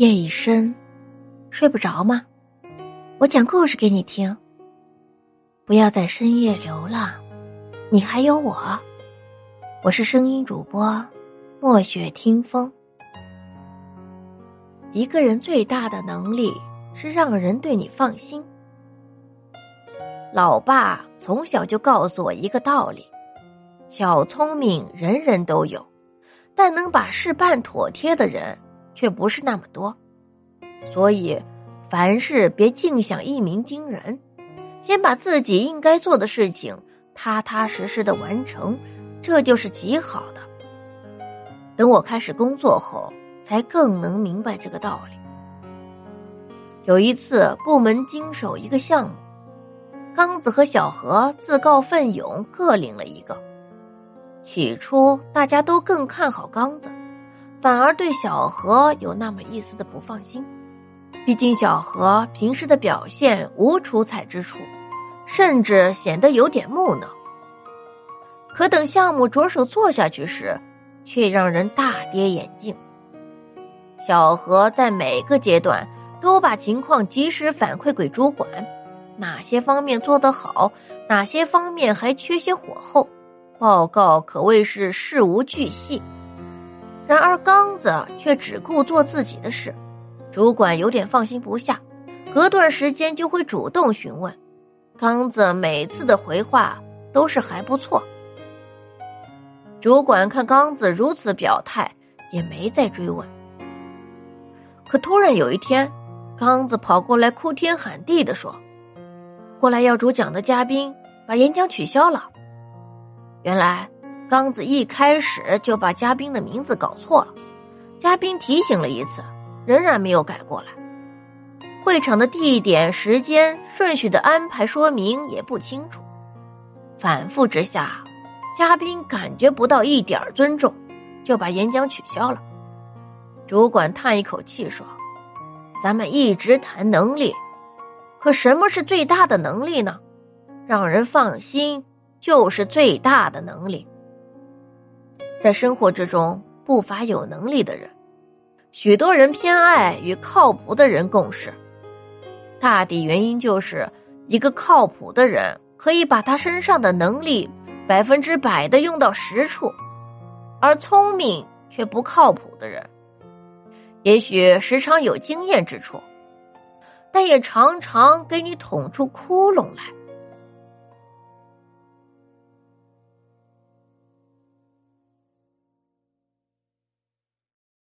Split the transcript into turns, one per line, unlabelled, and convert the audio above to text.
夜已深，睡不着吗？我讲故事给你听。不要在深夜流浪，你还有我。我是声音主播墨雪听风。一个人最大的能力是让人对你放心。老爸从小就告诉我一个道理：小聪明人人都有，但能把事办妥帖的人。却不是那么多，所以凡事别净想一鸣惊人，先把自己应该做的事情踏踏实实的完成，这就是极好的。等我开始工作后，才更能明白这个道理。有一次，部门经手一个项目，刚子和小何自告奋勇各领了一个。起初，大家都更看好刚子。反而对小何有那么一丝的不放心，毕竟小何平时的表现无出彩之处，甚至显得有点木讷。可等项目着手做下去时，却让人大跌眼镜。小何在每个阶段都把情况及时反馈给主管，哪些方面做得好，哪些方面还缺些火候，报告可谓是事无巨细。然而刚子却只顾做自己的事，主管有点放心不下，隔段时间就会主动询问。刚子每次的回话都是还不错。主管看刚子如此表态，也没再追问。可突然有一天，刚子跑过来哭天喊地的说：“过来要主讲的嘉宾把演讲取消了。”原来。刚子一开始就把嘉宾的名字搞错了，嘉宾提醒了一次，仍然没有改过来。会场的地点、时间、顺序的安排说明也不清楚，反复之下，嘉宾感觉不到一点尊重，就把演讲取消了。主管叹一口气说：“咱们一直谈能力，可什么是最大的能力呢？让人放心就是最大的能力。”在生活之中，不乏有能力的人，许多人偏爱与靠谱的人共事。大抵原因就是，一个靠谱的人可以把他身上的能力百分之百的用到实处，而聪明却不靠谱的人，也许时常有经验之处，但也常常给你捅出窟窿来。